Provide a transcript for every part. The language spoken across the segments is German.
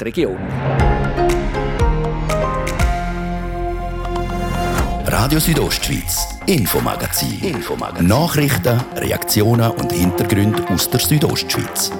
die Region. Radio Südostschweiz, Infomagazin. Infomagazin. Nachrichten, Reaktionen und Hintergründe aus der Südostschweiz.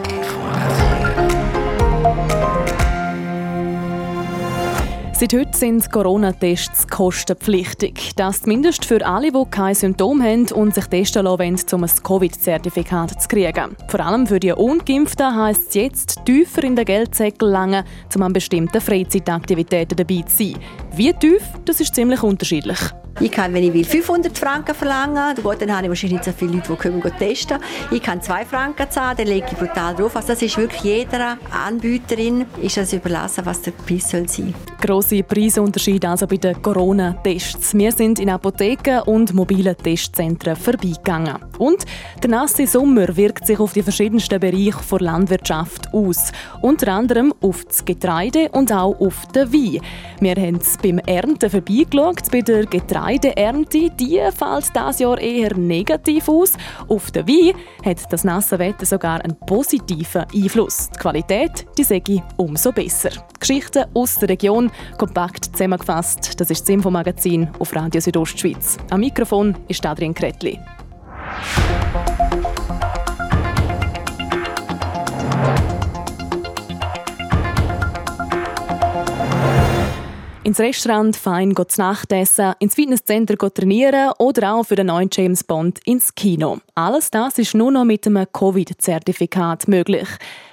Seit heute sind Corona-Tests kostenpflichtig. Das zumindest für alle, die keine Symptome haben und sich testen lassen wollen, um ein Covid-Zertifikat zu kriegen. Vor allem für die Ungeimpften heisst es jetzt, tiefer in den Geldsäckel langen, um an bestimmten Freizeitaktivitäten dabei zu sein. Wie tief, das ist ziemlich unterschiedlich. Ich kann, wenn ich will, 500 Franken verlangen. Gut, dann habe ich wahrscheinlich nicht so viele Leute, die kommen testen. Ich kann 2 Franken zahlen, dann lege ich brutal drauf. Also das ist wirklich jeder Anbieterin ist das überlassen, was der Preis soll sein. Grosse Preisunterschiede also bei den Corona-Tests. Wir sind in Apotheken und mobilen Testzentren vorbeigegangen. Und der nasse Sommer wirkt sich auf die verschiedensten Bereiche der Landwirtschaft aus. Unter anderem auf das Getreide und auch auf den Wein. Wir haben es beim Ernten vorbeigeschaut, bei der Getreide Getreideernte, die fällt dieses Jahr eher negativ aus. Auf den Wein hat das nasse Wetter sogar einen positiven Einfluss. Die Qualität die sei umso besser. Geschichten aus der Region, kompakt zusammengefasst. Das ist das Infomagazin auf Radio Südostschweiz. Am Mikrofon ist Adrian Kretli. ins Restaurant fein zu Nacht essen, ins Fitnesscenter trainieren oder auch für den neuen James Bond ins Kino. Alles das ist nur noch mit einem Covid-Zertifikat möglich.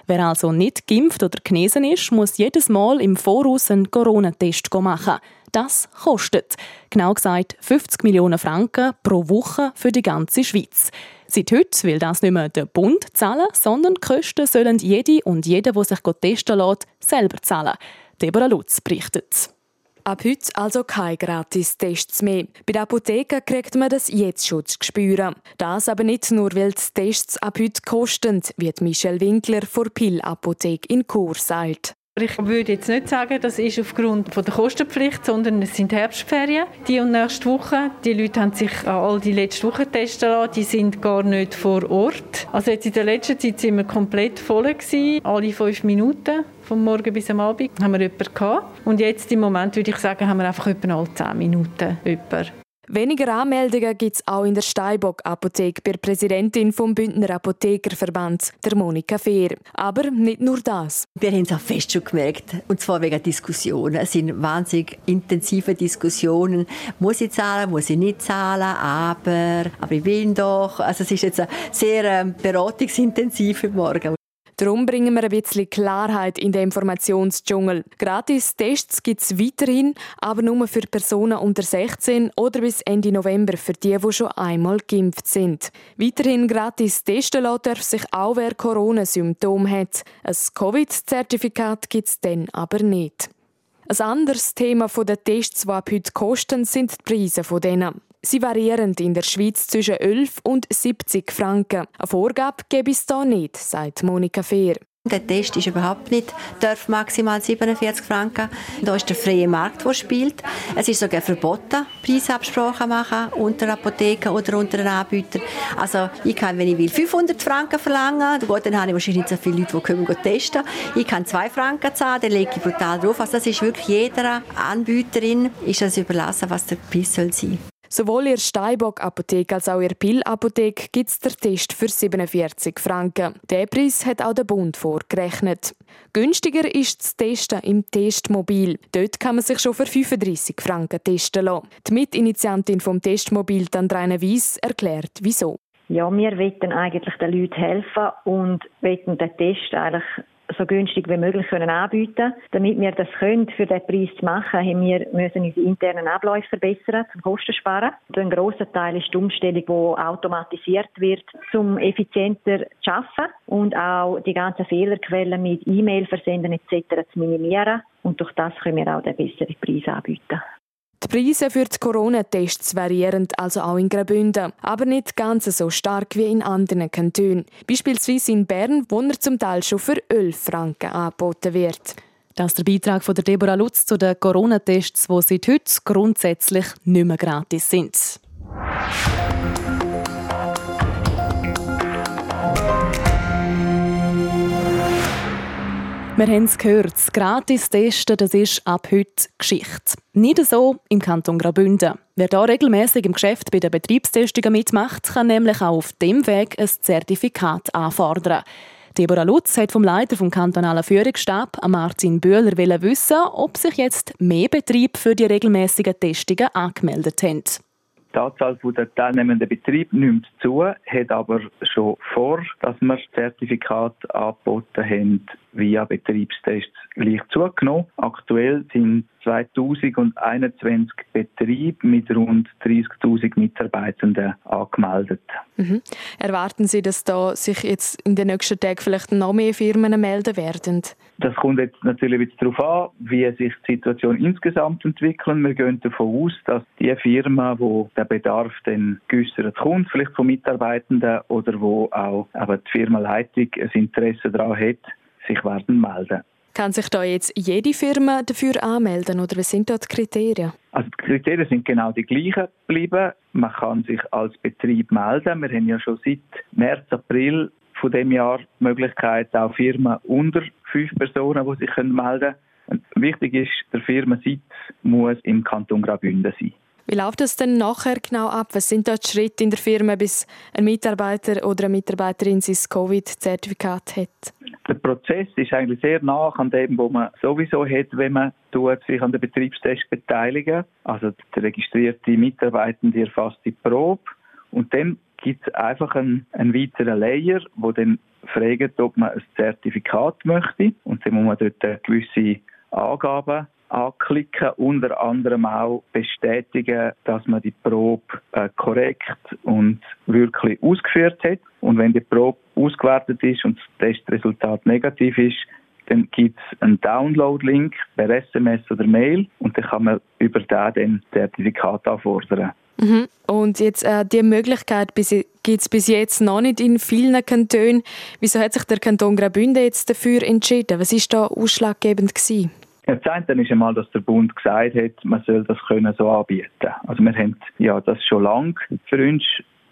Wer also nicht geimpft oder genesen ist, muss jedes Mal im Voraus einen Corona-Test machen. Das kostet. Genau gesagt 50 Millionen Franken pro Woche für die ganze Schweiz. Seit heute will das nicht mehr der Bund zahlen, sondern die Kosten sollen jede und jeder, der sich testen lässt, selber zahlen. Deborah Lutz berichtet. Ab heute also keine Gratis-Tests mehr. Bei der Apotheke kriegt man das jetzt schon zu spüren. Das aber nicht nur, weil die Tests ab heute kosten, wie Michelle Winkler vor Pill Apotheke in Chur sagt. Ich würde jetzt nicht sagen, das ist aufgrund von der Kostenpflicht, sondern es sind Herbstferien. Die und nächste Woche. Die Leute haben sich all die letzte Woche testen lassen. Die sind gar nicht vor Ort. Also jetzt in der letzten Zeit sind wir komplett voll gewesen. Alle fünf Minuten. Vom Morgen bis am Abend haben wir jemanden gehabt. Und jetzt im Moment würde ich sagen, haben wir einfach etwa alle zehn Minuten jemanden. Weniger Anmeldungen gibt es auch in der Steinbock Apotheke bei der Präsidentin vom Bündner Apothekerverband, der Monika Fehr. Aber nicht nur das. Wir haben es auch fest schon gemerkt, und zwar wegen Diskussionen. Es sind wahnsinnig intensive Diskussionen. Muss ich zahlen, muss ich nicht zahlen, aber, aber ich will doch. Also es ist jetzt sehr ähm, beratungsintensiv heute Morgen. Darum bringen wir ein bisschen Klarheit in den Informationsdschungel. Gratis-Tests gibt es weiterhin, aber nur für Personen unter 16 oder bis Ende November für die, die schon einmal geimpft sind. Weiterhin gratis testen lassen darf sich auch wer Corona-Symptome hat. Ein Covid-Zertifikat gibt es dann aber nicht. Ein anderes Thema der Tests, die ab heute kosten, sind die Preise von denen. Sie variieren in der Schweiz zwischen 11 und 70 Franken. Eine Vorgabe gebe es da nicht, sagt Monika Fehr. Der Test ist überhaupt nicht, darf maximal 47 Franken. Da ist der freie Markt, der spielt. Es ist sogar verboten, Preisabsprachen machen unter Apotheken oder unter einem Anbieter. Also ich kann, wenn ich will, 500 Franken verlangen. Gut, dann habe ich wahrscheinlich nicht so viele Leute, die kommen testen. Ich kann 2 Franken zahlen, dann lege ich brutal drauf. Also das ist wirklich jeder Anbieterin ist das überlassen, was der Preis soll sein. Sowohl in der Steinbock Apotheke als auch in der Pill Apotheke gibt es den Test für 47 Franken. Den Preis hat auch der Bund vorgerechnet. Günstiger ist das Testen im Testmobil. Dort kann man sich schon für 35 Franken testen lassen. Die Mitinitiantin vom Testmobil, Andreine Weiss, erklärt, wieso. Ja, wir wollen eigentlich den Leuten helfen und wollen den Test eigentlich so günstig wie möglich können anbieten Damit wir das können, für den Preis zu machen, haben wir müssen unsere internen Abläufe verbessern, zum Kosten sparen. Ein grosser Teil ist die Umstellung, die automatisiert wird, um effizienter zu arbeiten und auch die ganzen Fehlerquellen mit E-Mail-Versenden etc. zu minimieren. Und durch das können wir auch den besseren Preis anbieten. Die Preise für die Corona-Tests variieren also auch in Graubünden, aber nicht ganz so stark wie in anderen Kantonen. Beispielsweise in Bern, wo er zum Teil schon für 11 Franken angeboten wird. Das ist der Beitrag von Deborah Lutz zu den Corona-Tests, die seit heute grundsätzlich nicht mehr gratis sind. Wir haben es gehört, das Gratis-Testen das ist ab heute Geschichte. Nicht so im Kanton Graubünden. Wer hier regelmäßig im Geschäft bei den Betriebstestungen mitmacht, kann nämlich auch auf dem Weg ein Zertifikat anfordern. Deborah Lutz hat vom Leiter vom kantonalen Führungsstab, Martin Bühler, wissen, ob sich jetzt mehr Betriebe für die regelmäßigen Testungen angemeldet haben. Die Anzahl der teilnehmenden Betriebe nimmt zu, hat aber schon vor, dass wir das Zertifikat angeboten haben, via Betriebstests leicht zugenommen. Aktuell sind 2021 Betriebe mit rund 30.000 Mitarbeitenden angemeldet. Mhm. Erwarten Sie, dass da sich jetzt in den nächsten Tagen vielleicht noch mehr Firmen melden werden? Das kommt jetzt natürlich ein darauf an, wie sich die Situation insgesamt entwickelt. Wir gehen davon aus, dass die Firma, wo der Bedarf dann geäussert kommt, vielleicht von Mitarbeitenden oder wo auch aber die Firmenleitung ein Interesse daran hat, sich werden melden. Kann sich da jetzt jede Firma dafür anmelden oder was sind dort die Kriterien? Also die Kriterien sind genau die gleichen geblieben. Man kann sich als Betrieb melden. Wir haben ja schon seit März, April von dem Jahr die Möglichkeit, auch Firmen unter fünf Personen, die sich melden können. Wichtig ist, der Firmensitz muss im Kanton Graubünden sein. Wie läuft das denn nachher genau ab? Was sind dort Schritte in der Firma, bis ein Mitarbeiter oder eine Mitarbeiterin sein Covid-Zertifikat hat? Der Prozess ist eigentlich sehr nah an dem, was man sowieso hat, wenn man sich an den Betriebstest beteiligen. Also der registrierte Mitarbeitende erfasst die Probe und dann gibt es einfach einen, einen weiteren Layer, wo dann fragt, ob man ein Zertifikat möchte und dann muss man dort gewisse Angaben anklicken, unter anderem auch bestätigen, dass man die Probe äh, korrekt und wirklich ausgeführt hat. Und wenn die Probe ausgewertet ist und das Testresultat negativ ist, dann gibt es einen Download-Link per SMS oder Mail und dann kann man über den dann Zertifikat anfordern. Mhm. Und jetzt äh, die Möglichkeit gibt es bis jetzt noch nicht in vielen Kantonen. Wieso hat sich der Kanton Graubünden jetzt dafür entschieden? Was ist da ausschlaggebend gewesen? Das eine ist einmal, dass der Bund gesagt hat, man soll das können so anbieten. Also wir haben ja das schon lange für uns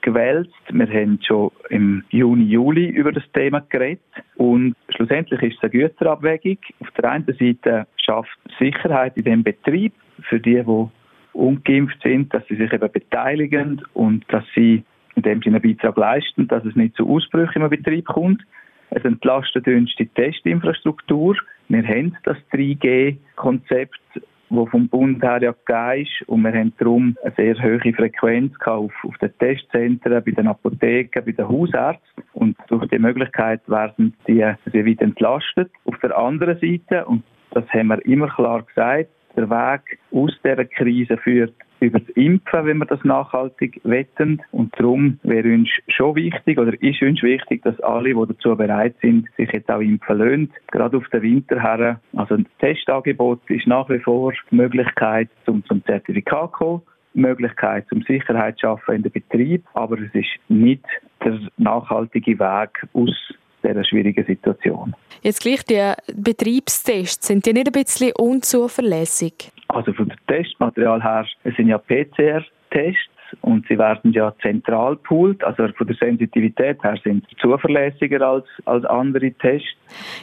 gewählt. Wir haben schon im Juni, Juli über das Thema geredet. Und schlussendlich ist es eine Güterabwägung. Auf der einen Seite schafft Sicherheit in dem Betrieb für die, die ungeimpft sind, dass sie sich eben beteiligen und dass sie in dem Sinne einen Beitrag leisten, dass es nicht zu Ausbrüchen im Betrieb kommt. Es entlastet uns die Testinfrastruktur. Wir haben das 3G-Konzept, das vom Bund her ja gegeben ist. Und wir haben darum eine sehr hohe Frequenz auf, auf den Testzentren, bei den Apotheken, bei den Hausärzten. Und durch die Möglichkeit werden die sehr weit entlastet. Auf der anderen Seite, und das haben wir immer klar gesagt, der Weg aus dieser Krise führt über das Impfen, wenn wir das nachhaltig wetten. Und darum wäre uns schon wichtig oder ist uns wichtig, dass alle, die dazu bereit sind, sich jetzt auch impfen lassen. Gerade auf den Winter her. Also das Testangebot ist nach wie vor die Möglichkeit zum, zum Zertifikat zu kommen. Möglichkeit zum Sicherheit schaffen in den Betrieb, aber es ist nicht der nachhaltige Weg aus dieser schwierigen Situation. Jetzt gleich die Betriebstests, sind die nicht ein bisschen unzuverlässig? Also von dem Testmaterial her, es sind ja PCR-Tests und sie werden ja zentral poolt, also von der Sensitivität her sind sie zuverlässiger als, als andere Tests.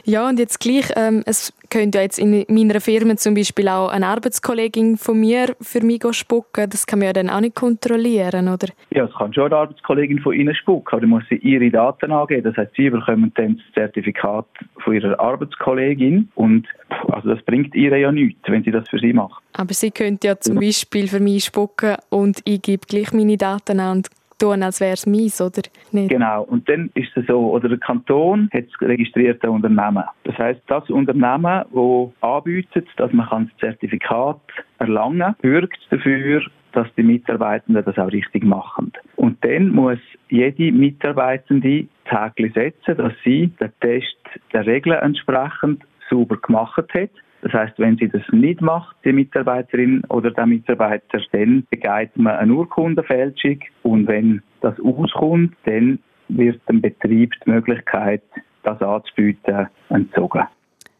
Ja, und jetzt gleich, ähm, es könnte ja jetzt in meiner Firma zum Beispiel auch eine Arbeitskollegin von mir für mich spucken, das kann man ja dann auch nicht kontrollieren, oder? Ja, es kann schon eine Arbeitskollegin von Ihnen spucken, aber dann muss sie ihre Daten angeben, das heißt, Sie bekommen dann das Zertifikat von Ihrer Arbeitskollegin und also das bringt ihr ja nichts, wenn sie das für Sie macht. Aber sie könnte ja zum Beispiel für mich spucken und ich gebe gleich meine Daten an und tun, als wäre es meins, oder nicht? Genau. Und dann ist es so, oder der Kanton hat das registrierte Unternehmen. Das heißt, das Unternehmen, das anbietet, dass man das Zertifikat erlangen kann, bürgt dafür, dass die Mitarbeitenden das auch richtig machen. Und dann muss jede Mitarbeitende Häkchen setzen, dass sie den Test der Regeln entsprechend sauber gemacht hat. Das heißt, wenn sie das nicht macht, die Mitarbeiterin oder der Mitarbeiter, dann begeht man eine Urkundenfälschung und wenn das auskommt, dann wird dem Betrieb die Möglichkeit, das anzubieten, entzogen.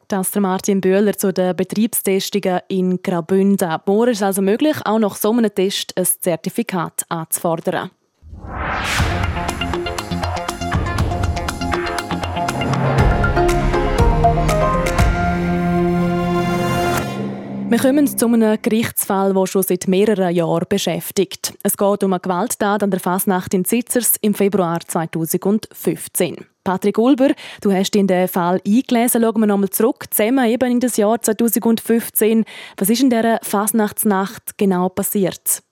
Das ist Martin Böhler zu den Betriebstestungen in Graubünden. Morgen ist also möglich, auch nach so einem Test ein Zertifikat anzufordern. Wir kommen zu einem Gerichtsfall, der schon seit mehreren Jahren beschäftigt. Es geht um eine Gewalttat an der Fasnacht in Zitzers im Februar 2015. Patrick Ulber, du hast in den Fall eingelesen. Schauen wir nochmal zurück, zusammen eben in das Jahr 2015. Was ist in dieser Fasnachtsnacht genau passiert?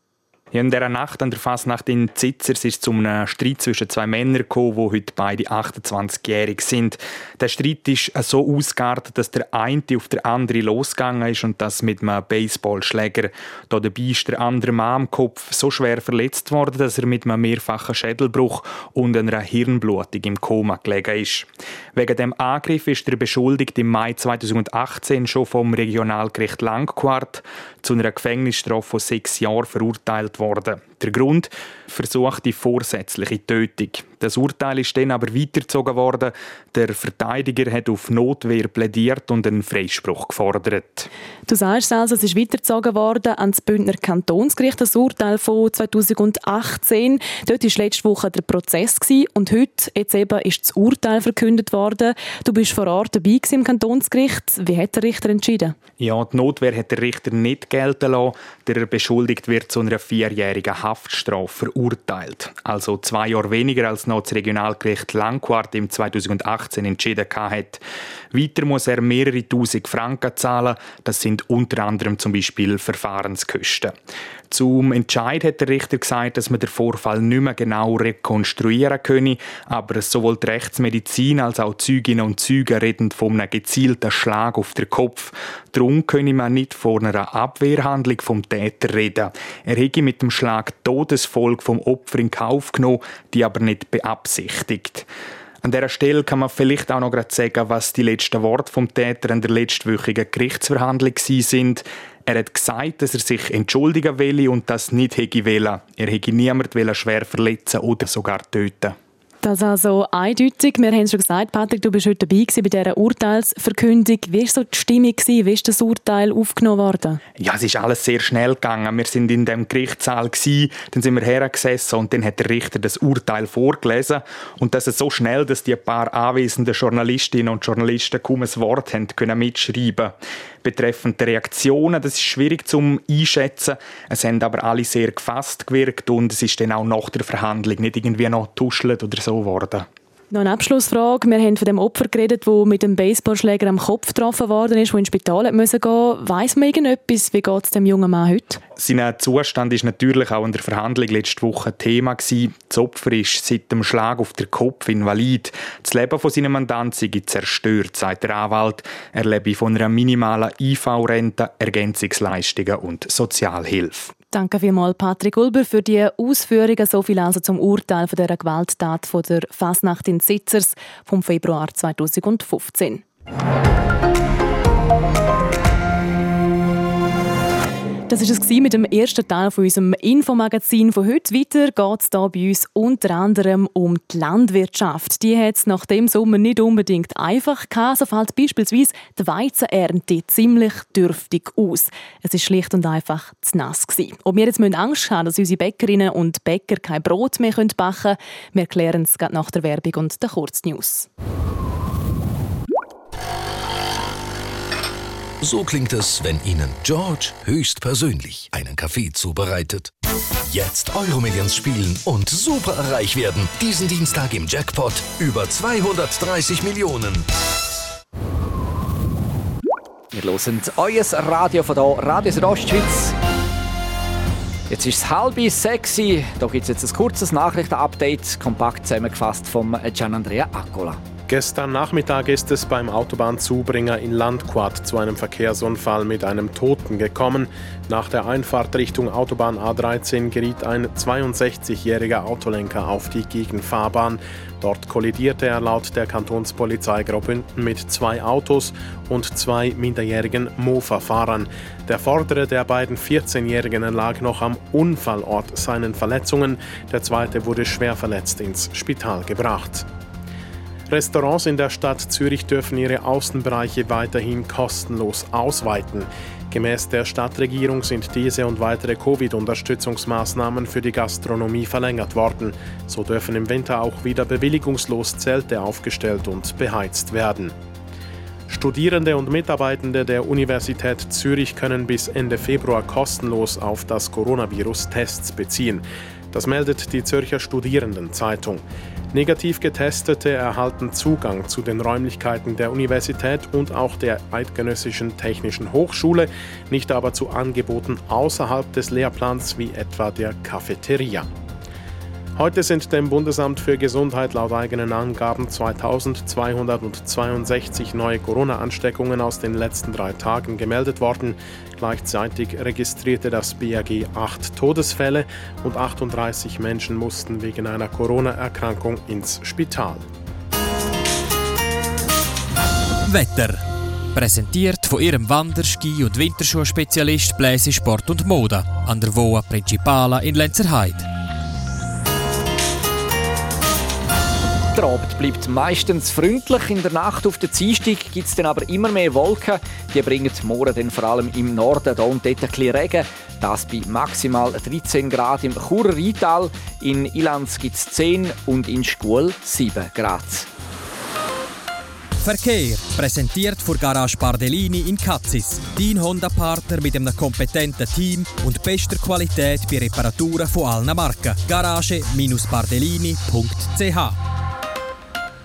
In dieser Nacht an der Fasnacht in Zitzers ist es zu einem Streit zwischen zwei Männern gekommen, die heute beide 28-jährig sind. Der Streit ist so ausgeartet, dass der eine auf der andere losgegangen ist und das mit einem Baseballschläger. Da dabei ist der andere Mann am Kopf so schwer verletzt worden, dass er mit einem mehrfachen Schädelbruch und einer Hirnblutung im Koma gelegen ist. Wegen dem Angriff ist der Beschuldigte im Mai 2018 schon vom Regionalgericht Langquart zu einer Gefängnisstrafe von sechs Jahren verurteilt worden. Der Grund? Versuchte vorsätzliche Tötung. Das Urteil ist dann aber weitergezogen worden. Der Verteidiger hat auf Notwehr plädiert und einen Freispruch gefordert. Du sagst also, es ist weitergezogen worden ans Bündner Kantonsgericht, das Urteil von 2018. Dort war letzte Woche der Prozess und heute jetzt eben ist das Urteil verkündet worden. Du bist vor Ort dabei im Kantonsgericht. Wie hat der Richter entschieden? Ja, die Notwehr hat der Richter nicht gelten lassen. Der Beschuldigte wird zu einer vierjährigen Haftstrafe verurteilt. Also zwei Jahre weniger als noch das Regionalgericht Langquart im 2018 entschieden hat. Weiter muss er mehrere tausend Franken zahlen. Das sind unter anderem zum Beispiel Verfahrenskosten. Zum Entscheid hat der Richter gesagt, dass man den Vorfall nicht mehr genau rekonstruieren könne, aber sowohl die Rechtsmedizin als auch Zeuginnen und Zeuge reden von einem gezielten Schlag auf den Kopf. Darum könne man nicht von einer Abwehrhandlung vom Täter reden. Er hätte mit dem Schlag Todesfolge vom Opfer in Kauf genommen, die aber nicht beabsichtigt. An dieser Stelle kann man vielleicht auch noch sagen, was die letzten Worte vom Täter in der letztwöchigen Gerichtsverhandlung sind. Er hat gesagt, dass er sich entschuldigen will und das nicht hätte wollen. Er hätte niemanden schwer verletzen oder sogar töten das ist also eindeutig. Wir haben es schon gesagt, Patrick, du bist heute dabei bei dieser Urteilsverkündung. Wie war so die Stimmung? Wie ist das Urteil aufgenommen worden? Ja, es ist alles sehr schnell gegangen. Wir sind in dem Gerichtssaal dann sind wir hergesessen und dann hat der Richter das Urteil vorgelesen und das ist so schnell, dass die paar anwesenden Journalistinnen und Journalisten kaum ein Wort haben können mitschreiben betreffend Reaktionen. Das ist schwierig zum einschätzen. Es haben aber alle sehr gefasst gewirkt und es ist dann auch nach der Verhandlung nicht irgendwie noch tuschelt oder so geworden. Noch eine Abschlussfrage. Wir haben von dem Opfer geredet, der mit dem Baseballschläger am Kopf getroffen worden ist, der ins Spital gehen musste. Weiss man irgendetwas? Wie geht es dem jungen Mann heute? Sein Zustand ist natürlich auch in der Verhandlung letzte Woche Thema gewesen. Das Opfer ist seit dem Schlag auf den Kopf invalid. Das Leben von seinem Mandant zerstört, sagt der Anwalt. Er lebe von einer minimalen IV-Rente, Ergänzungsleistungen und Sozialhilfe. Danke vielmals, Patrick Ulber, für die Ausführungen. So viel also zum Urteil von der Gewalttat von der Fasnacht in Sitzers vom Februar 2015. Das war es mit dem ersten Teil von unserem Infomagazin von heute. Weiter geht es hier bei uns unter anderem um die Landwirtschaft. Die hat es nach dem Sommer nicht unbedingt einfach gehabt. So fällt beispielsweise die Weizenernte ziemlich dürftig aus. Es ist schlicht und einfach zu nass gewesen. Ob wir jetzt Angst haben dass unsere Bäckerinnen und Bäcker kein Brot mehr backen können, wir klären es nach der Werbung und der Kurznews. So klingt es, wenn Ihnen George höchstpersönlich einen Kaffee zubereitet. Jetzt Euromillions spielen und super reich werden. Diesen Dienstag im Jackpot über 230 Millionen. Wir hören euer Radio von hier, Radio Südostschweiz. Jetzt ist es halb sexy. Da gibt es jetzt ein kurzes Nachrichtenupdate, kompakt zusammengefasst vom Gian Andrea Accola. Gestern Nachmittag ist es beim Autobahnzubringer in Landquart zu einem Verkehrsunfall mit einem Toten gekommen. Nach der Einfahrt Richtung Autobahn A13 geriet ein 62-jähriger Autolenker auf die Gegenfahrbahn. Dort kollidierte er laut der Kantonspolizei mit zwei Autos und zwei minderjährigen Mofa-Fahrern. Der vordere der beiden 14-Jährigen lag noch am Unfallort seinen Verletzungen. Der zweite wurde schwer verletzt ins Spital gebracht. Restaurants in der Stadt Zürich dürfen ihre Außenbereiche weiterhin kostenlos ausweiten. Gemäß der Stadtregierung sind diese und weitere Covid-Unterstützungsmaßnahmen für die Gastronomie verlängert worden. So dürfen im Winter auch wieder bewilligungslos Zelte aufgestellt und beheizt werden. Studierende und Mitarbeitende der Universität Zürich können bis Ende Februar kostenlos auf das Coronavirus Tests beziehen. Das meldet die Zürcher Studierendenzeitung. Negativ Getestete erhalten Zugang zu den Räumlichkeiten der Universität und auch der Eidgenössischen Technischen Hochschule, nicht aber zu Angeboten außerhalb des Lehrplans wie etwa der Cafeteria. Heute sind dem Bundesamt für Gesundheit laut eigenen Angaben 2262 neue Corona-Ansteckungen aus den letzten drei Tagen gemeldet worden. Gleichzeitig registrierte das BAG acht Todesfälle und 38 Menschen mussten wegen einer Corona-Erkrankung ins Spital. Wetter. Präsentiert von ihrem Wander-, Ski- und Winterschuhspezialist Bläse Sport und Mode an der Voa Principala in Lenzerheide. Der Abend bleibt meistens freundlich. In der Nacht auf der Dienstag gibt es dann aber immer mehr Wolken. Die bringen morgen dann vor allem im Norden da und dort ein bisschen Regen. Das bei maximal 13 Grad im Churer Rheintal. In Ilanz gibt es 10 und in Schkuhl 7 Grad. Verkehr präsentiert von Garage Bardellini in Katzis. Dein Honda-Partner mit einem kompetenten Team und bester Qualität bei Reparaturen von allen Marken. Garage-bardellini.ch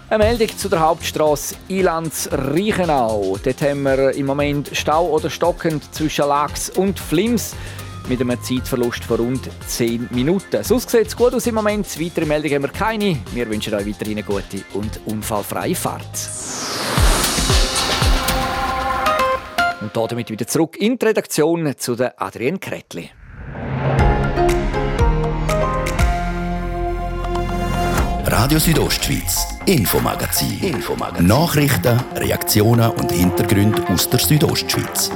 eine Meldung zu der Hauptstraße Ilanz-Reichenau. Dort haben wir im Moment Stau oder stockend zwischen Lachs und Flims mit einem Zeitverlust von rund 10 Minuten. Sonst sieht es gut aus im Moment. Weitere Meldungen haben wir keine. Wir wünschen euch weiterhin eine gute und unfallfreie Fahrt. Und damit wieder zurück in die Redaktion zu der Adrienne Kretli. Radio Südostschweiz, Infomagazin. Infomagazin. Nachrichten, Reaktionen und Hintergründe aus der Südostschweiz.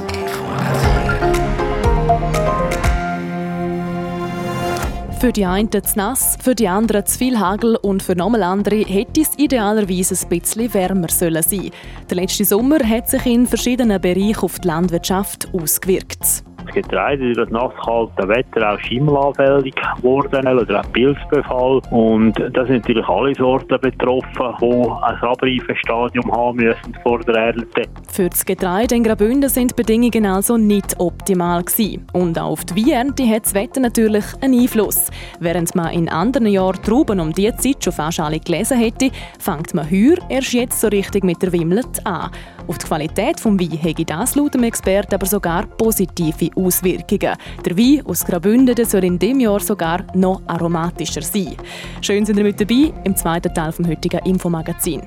Für die einen zu nass, für die anderen zu viel Hagel und für nochmal andere hätte es idealerweise ein bisschen wärmer sollen sein. Der letzte Sommer hat sich in verschiedenen Bereichen auf die Landwirtschaft ausgewirkt. Das Getreide durch das nasskalte Wetter auch schimmelanfällig geworden oder auch Pilzbefall. Und da sind natürlich alle Sorten betroffen, die ein Abreifestadium haben müssen vor der Ernte. Für das Getreide in Graubünden sind die Bedingungen also nicht optimal gewesen. Und auch auf die Weinernte hat das Wetter natürlich einen Einfluss. Während man in anderen Jahren Trauben um diese Zeit schon fast alle gelesen hätte, fängt man heuer erst jetzt so richtig mit der Wimmlet an. Auf die Qualität des Weins hätte das laut dem Experten aber sogar positive Auswirkungen. Der Wein aus Graubünden soll in diesem Jahr sogar noch aromatischer sein. Schön sind ihr mit dabei im zweiten Teil des heutigen Infomagazin.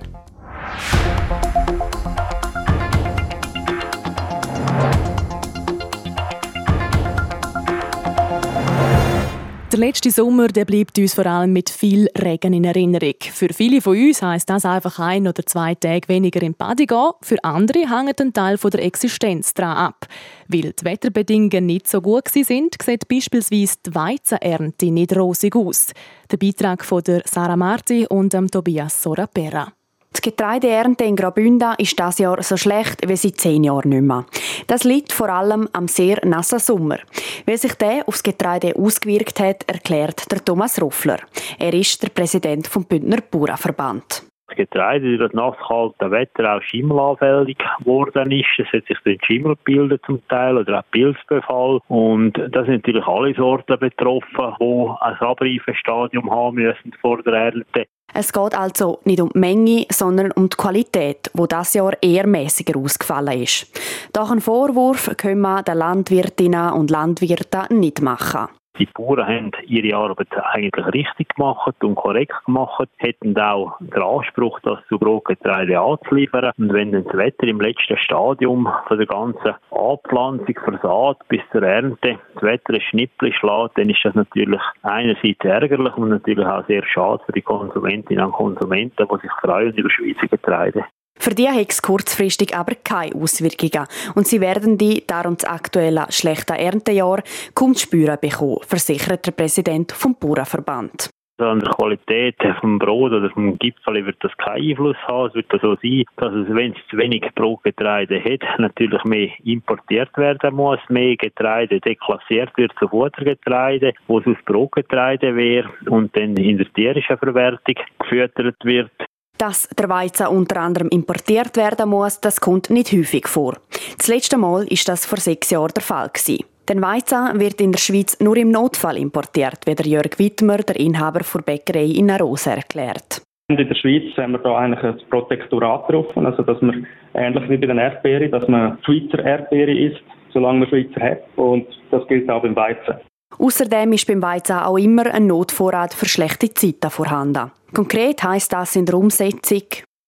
Der letzte Sommer der bleibt uns vor allem mit viel Regen in Erinnerung. Für viele von uns heisst das einfach ein oder zwei Tage weniger im Badi gehen. Für andere hängt ein Teil von der Existenz daran ab. Weil die Wetterbedingungen nicht so gut sind, sieht beispielsweise die Weizenernte nicht rosig aus. Der Beitrag von der Sarah Marti und Tobias Sorapera. Die Getreideernte in Graubünden ist das Jahr so schlecht wie seit zehn Jahren nicht mehr. Das liegt vor allem am sehr nassen Sommer. Wie sich der aufs Getreide ausgewirkt hat, erklärt der Thomas Ruffler. Er ist der Präsident vom Bündner Bauernverband Getreide durch das nasskalte Wetter auch schimmelanfällig geworden ist. Es hat sich dann Schimmel gebildet zum Teil oder auch Pilzbefall. Und da sind natürlich alle Sorten betroffen, die ein Abreifestadium haben müssen vor der Ernte. Es geht also nicht um die Menge, sondern um die Qualität, wo das Jahr eher mäßiger ausgefallen ist. Doch einen Vorwurf können wir den Landwirtinnen und Landwirten nicht machen. Die Bauern haben ihre Arbeit eigentlich richtig gemacht und korrekt gemacht, hätten auch den Anspruch, das zu Brotgetreide anzuliefern. Und wenn dann das Wetter im letzten Stadium von der ganzen Anpflanzung, Versaat bis zur Ernte das Wetter ein Schnippel schlägt, dann ist das natürlich einerseits ärgerlich und natürlich auch sehr schade für die Konsumentinnen und Konsumenten, die sich freuen über Schweizer Getreide. Für die hat es kurzfristig aber keine Auswirkungen und sie werden die darum das aktuelle schlechte Erntejahr kaum zu spüren bekommen, versichert der Präsident vom Bauernverband. An der Qualität vom Brot oder vom Gipfel wird das keinen Einfluss haben. Es wird so sein, dass es, wenn es zu wenig Brotgetreide hat, natürlich mehr importiert werden muss, mehr Getreide deklassiert wird zu Futtergetreide, wo es aus Brotgetreide wäre und dann in der tierischen Verwertung gefüttert wird. Dass der Weizen unter anderem importiert werden muss, das kommt nicht häufig vor. Das letzte Mal ist das vor sechs Jahren der Fall gewesen. Denn Weizen wird in der Schweiz nur im Notfall importiert, wie der Jörg Wittmer, der Inhaber der Bäckerei in Arosa, erklärt. In der Schweiz haben wir da eigentlich ein Protektorat getroffen, also dass man ähnlich wie bei den Erdbeeren, dass man Schweizer Erdbeere isst, solange man Schweizer hat und das gilt auch beim Weizen. Außerdem ist beim Weizen auch immer ein Notvorrat für schlechte Zeiten vorhanden. Konkret heißt das in der Umsetzung.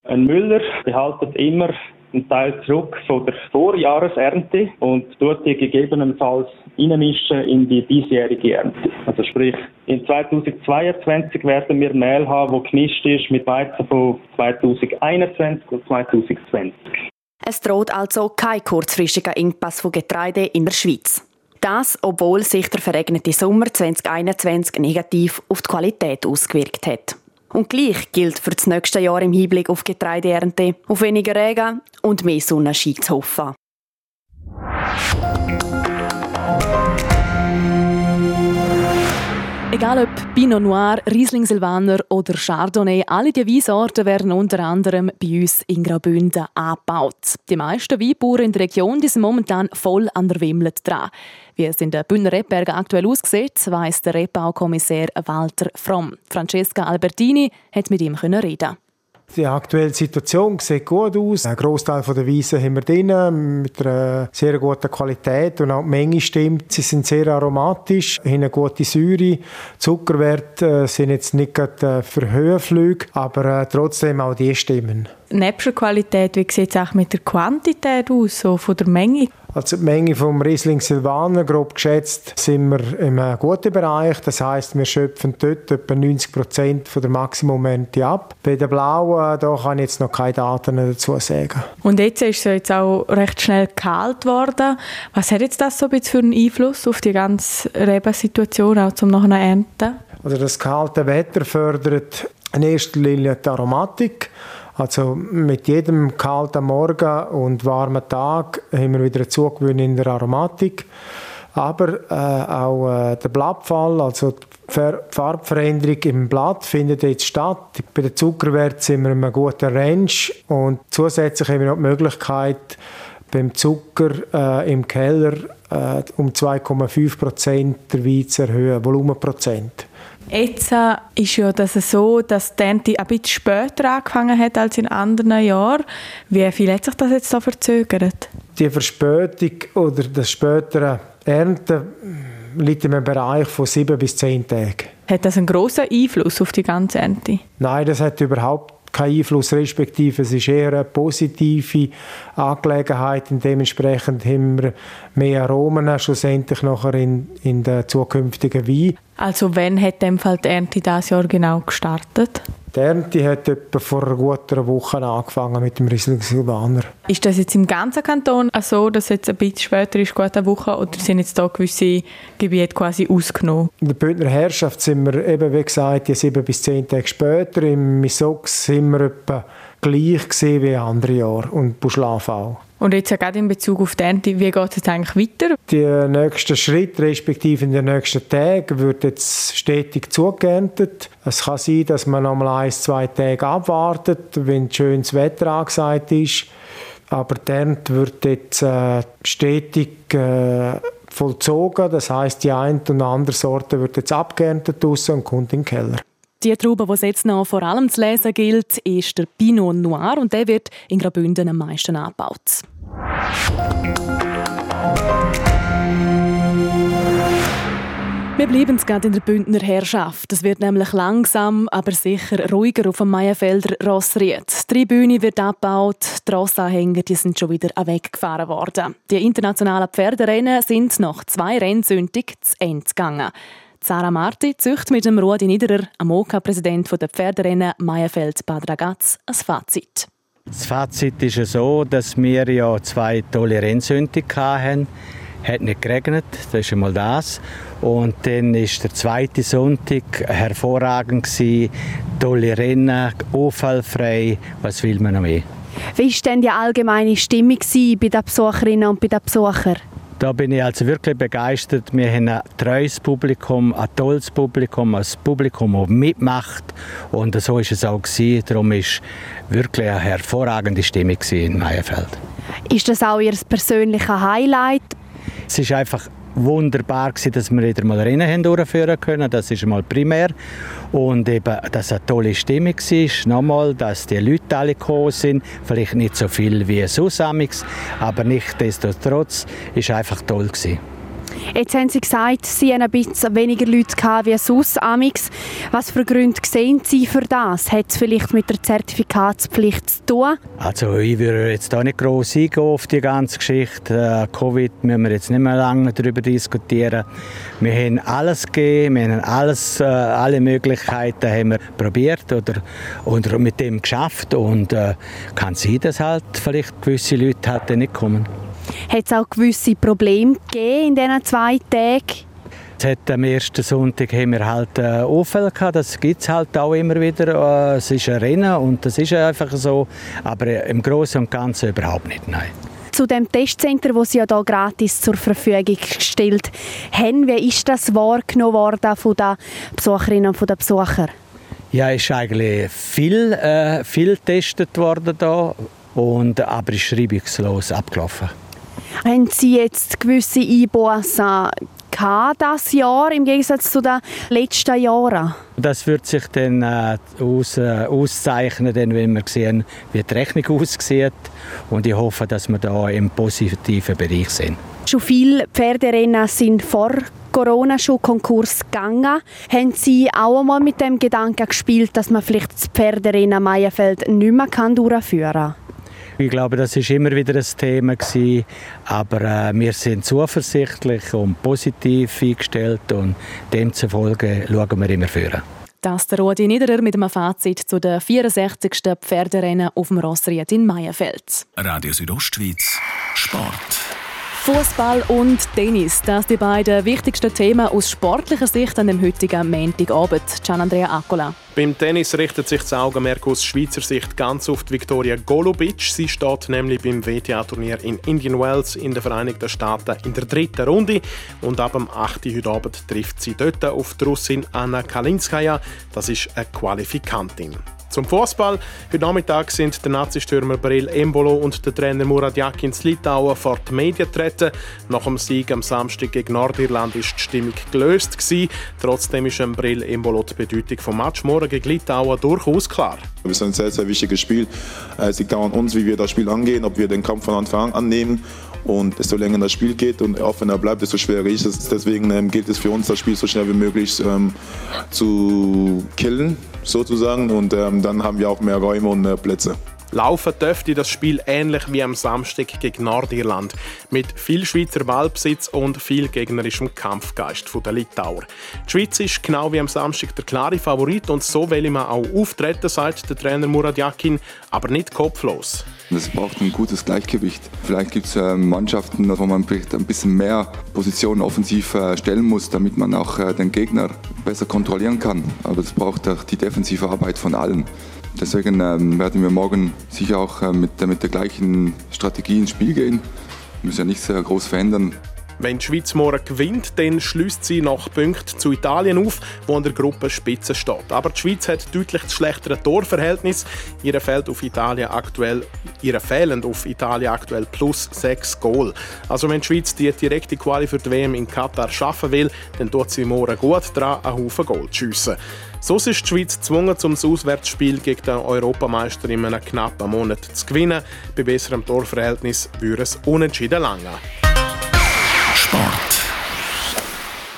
Ein Müller behaltet immer einen Teil zurück von der Vorjahresernte und tut die gegebenenfalls einmischen in die diesjährige Ernte. Also sprich, in 2022 werden wir Mehl haben, das gemischt ist mit Weizen von 2021 und 2020. Es droht also kein kurzfristiger Engpass von Getreide in der Schweiz. Das, obwohl sich der verregnete Sommer 2021 negativ auf die Qualität ausgewirkt hat. Und gleich gilt für das nächste Jahr im Hinblick auf Getreideernte auf weniger Regen und mehr Sonnenschein zu hoffen. Egal ob Pinot Noir, Riesling Silvaner oder Chardonnay, alle diese Weinsorten werden unter anderem bei uns in Graubünden angebaut. Die meisten Weinbauern in der Region sind momentan voll an der Wimmel dran. Wie es in den Bündner Rebbergen aktuell aussieht, weiss der Rebbaukommissär Walter Fromm. Francesca Albertini hat mit ihm reden. Die aktuelle Situation sieht gut aus. Ein Großteil der Weisen haben wir drin, mit einer sehr guten Qualität und auch die Menge stimmt. Sie sind sehr aromatisch, haben eine gute Säure. Zuckerwerte äh, sind jetzt nicht äh, für Höhenflüge, aber äh, trotzdem auch die stimmen. Neben der Qualität, wie sieht es auch mit der Quantität aus, so von der Menge? Also die Menge vom Riesling Silvaner, grob geschätzt, sind wir im guten Bereich. Das heißt, wir schöpfen dort etwa 90 Prozent der Maximumernte ab. Bei den Blauen, da kann ich jetzt noch keine Daten dazu sagen. Und jetzt ist es jetzt auch recht schnell kalt geworden. Was hat jetzt das so ein für einen Einfluss auf die ganze Rebensituation, auch zum nachher ernten? Also das kalte Wetter fördert in erster Linie die Aromatik. Also mit jedem kalten Morgen und warmen Tag haben wir wieder eine Zugewinn in der Aromatik. Aber äh, auch äh, der Blattfall, also die Farbveränderung im Blatt findet jetzt statt. Bei den Zuckerwerten sind wir in einem guten Range und zusätzlich haben wir noch die Möglichkeit, beim Zucker äh, im Keller äh, um 2,5 Prozent der Wein zu erhöhen, Volumenprozent. Jetzt äh, ist ja das so, dass die Ernte ein bisschen später angefangen hat als in anderen Jahren. Wie viel hat sich das jetzt so verzögert? Die Verspätung oder das spätere Ernten liegt im Bereich von sieben bis zehn Tagen. Hat das einen grossen Einfluss auf die ganze Ernte? Nein, das hat überhaupt keinen Einfluss, respektive es ist eher eine positive Angelegenheit und dementsprechend haben wir mehr Aromen schlussendlich nachher in, in den zukünftigen Wein. Also wann hat dem Fall die Ernte dieses Jahr genau gestartet? Die Ernte hat etwa vor einer guten Woche angefangen mit dem Riesling Silvaner. Ist das jetzt im ganzen Kanton so, dass jetzt ein bisschen später ist, gut eine Woche, oder sind jetzt da gewisse Gebiete quasi ausgenommen? In der Bündner Herrschaft sind wir eben, wie gesagt, sieben bis zehn Tage später. Im Misox sind wir etwa gleich gesehen wie andere Jahre und Buschlaf auch. Und jetzt ja gerade in Bezug auf die Ernte, wie geht es eigentlich weiter? Der nächste Schritt, respektive in den nächsten Tagen, wird jetzt stetig zugeerntet. Es kann sein, dass man noch mal ein, zwei Tage abwartet, wenn schönes Wetter angesagt ist. Aber die Ernte wird jetzt äh, stetig äh, vollzogen. Das heißt, die eine und andere Sorte wird jetzt abgeerntet und kommt in den Keller. Die Traube, die jetzt noch vor allem zu lesen gilt, ist der Pinot Noir und der wird in Graubünden am meisten angebaut. Wir bleiben gerade in der Bündner Herrschaft. Es wird nämlich langsam, aber sicher ruhiger auf dem Meierfelder Rossried. Die Tribüne wird abgebaut, die Rossanhänger die sind schon wieder weggefahren worden. Die internationalen Pferderennen sind nach zwei Rennsündig zu Ende gegangen. Sarah Marti zücht mit dem Rudi Niederer, Amoka-Präsident der Pferderennen Meierfeld-Bad Ragaz, ein Fazit. Das Fazit ist so, dass wir ja zwei tolle Rennsünde hatten. Es hat nicht geregnet, das ist einmal das. Und dann ist der zweite Sonntag hervorragend gewesen. Tolle Rennen, unfallfrei. Was will man noch mehr? Wie war denn die allgemeine Stimmung bei den Besucherinnen und bei den Besuchern? Da bin ich also wirklich begeistert. Wir haben ein treues Publikum, ein tolles Publikum, ein Publikum, das mitmacht. Und so ist es auch gewesen. Darum ist wirklich eine hervorragende Stimmung in Meierfeld. Ist das auch Ihr persönliches Highlight? Es ist einfach wunderbar gewesen, dass wir wieder mal Rennen durchführen können. Das ist mal primär. Und eben, dass eine tolle Stimmung war. Nochmal, dass die Leute alle gekommen sind. Vielleicht nicht so viel wie sonst, aber nichtsdestotrotz war es einfach toll gewesen. Jetzt haben Sie gesagt, Sie haben ein bisschen weniger Leute wie sonst. Amix. Was für Gründe sehen Sie für das? Hat es vielleicht mit der Zertifikatspflicht zu tun? Also ich würde jetzt da nicht groß eingehen auf die ganze Geschichte. Äh, Covid müssen wir jetzt nicht mehr lange darüber diskutieren. Wir haben alles gegeben, wir haben alles, äh, alle Möglichkeiten haben wir probiert oder, oder mit dem geschafft und äh, kann sein, dass halt vielleicht gewisse Leute halt nicht kommen. Hat es auch gewisse Probleme gegeben in diesen zwei Tagen? Jetzt am ersten Sonntag haben wir halt äh, Unfälle gehabt. Das gibt es halt auch immer wieder. Äh, es ist ein Rennen und das ist einfach so. Aber im Großen und Ganzen überhaupt nicht, nein. Zu dem Testcenter, das Sie ja hier gratis zur Verfügung gestellt haben, wie ist das wahrgenommen worden von den Besucherinnen und den Besuchern? Ja, es ist eigentlich viel, äh, viel getestet worden da und aber ist reibungslos abgelaufen. Haben Sie jetzt gewisse Einbußen das Jahr im Gegensatz zu den letzten Jahren? Das wird sich dann äh, aus, äh, auszeichnen, denn wenn wir sehen, wie die Rechnung aussieht. Und ich hoffe, dass wir da im positiven Bereich sind. Schon viele Pferderennen sind vor Corona schon Konkurs gegangen. Haben Sie auch einmal mit dem Gedanken gespielt, dass man vielleicht das Pferderennen Meierfeld nicht mehr durchführen kann? Ich glaube, das ist immer wieder ein Thema gewesen, aber äh, wir sind zuversichtlich und positiv eingestellt und demzufolge schauen wir immer führen. Das der Rudi Niederer mit einem Fazit zu den 64. Pferderennen auf dem Rossried in Meierfeld. Radio Südostschweiz Sport. Fußball und Tennis, das sind die beiden wichtigsten Themen aus sportlicher Sicht an dem heutigen Montagabend. Gian Andrea Accola. Beim Tennis richtet sich das Augenmerk aus Schweizer Sicht ganz auf Viktoria Golubic. Sie steht nämlich beim WTA-Turnier in Indian Wells in den Vereinigten Staaten in der dritten Runde. Und ab dem 8. heute Abend trifft sie dort auf die Russin Anna Kalinskaya. Das ist eine Qualifikantin. Zum Fußball. Heute Nachmittag sind der Nazi-Stürmer Brill Embolo und der Trainer Murat Yakin in Litauen vor die Medien treten. Nach dem Sieg am Samstag gegen Nordirland ist die Stimmung gelöst gewesen. Trotzdem ist Brill Embolo die Bedeutung vom Match morgen gegen Litauen durchaus klar. Es ist ein sehr, sehr wichtiges Spiel. Es liegt an uns, wie wir das Spiel angehen, ob wir den Kampf von Anfang an annehmen. Und desto länger das Spiel geht und auch wenn er bleibt, desto schwerer ist es. Deswegen ähm, gilt es für uns, das Spiel so schnell wie möglich ähm, zu killen, sozusagen. Und ähm, dann haben wir auch mehr Räume und äh, Plätze. Laufen dürfte das Spiel ähnlich wie am Samstag gegen Nordirland. Mit viel Schweizer Ballbesitz und viel gegnerischem Kampfgeist der Litauer. Die Schweiz ist genau wie am Samstag der klare Favorit und so will man auch auftreten, sagt der Trainer Murat Yakin, aber nicht kopflos. Es braucht ein gutes Gleichgewicht. Vielleicht gibt es ähm, Mannschaften, wo man ein bisschen mehr Positionen offensiv äh, stellen muss, damit man auch äh, den Gegner besser kontrollieren kann. Aber es braucht auch die defensive Arbeit von allen. Deswegen ähm, werden wir morgen sicher auch äh, mit, mit der gleichen Strategie ins Spiel gehen. Wir müssen ja nichts groß verändern. Wenn die Schweiz morgen gewinnt, dann schließt sie nach Punkten zu Italien auf, wo an der Gruppenspitze steht. Aber die Schweiz hat deutlich das schlechtere Torverhältnis. Ihre fehlt auf Italien aktuell, ihre fehlen auf Italien aktuell plus 6 Goal. Also wenn die Schweiz die direkte Quali für die WM in Katar schaffen will, dann tut sie morgen gut dran, einen Haufen Goal zu schiessen. So ist die Schweiz gezwungen, zum Auswärtsspiel gegen den Europameister in einem knappen Monat zu gewinnen. Bei besserem Torverhältnis würde es unentschieden lange. Sport.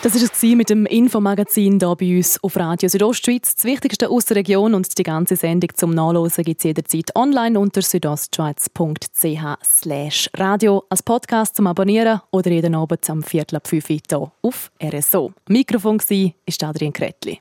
Das war es mit dem Infomagazin hier bei uns auf Radio Südostschweiz. Das Wichtigste aus der Region und die ganze Sendung zum Nachlesen gibt es jederzeit online unter südostschweiz.ch radio als Podcast zum Abonnieren oder jeden Abend am Viertel ab 5 Uhr hier auf RSO. Mikrofon war Adrian Kretli.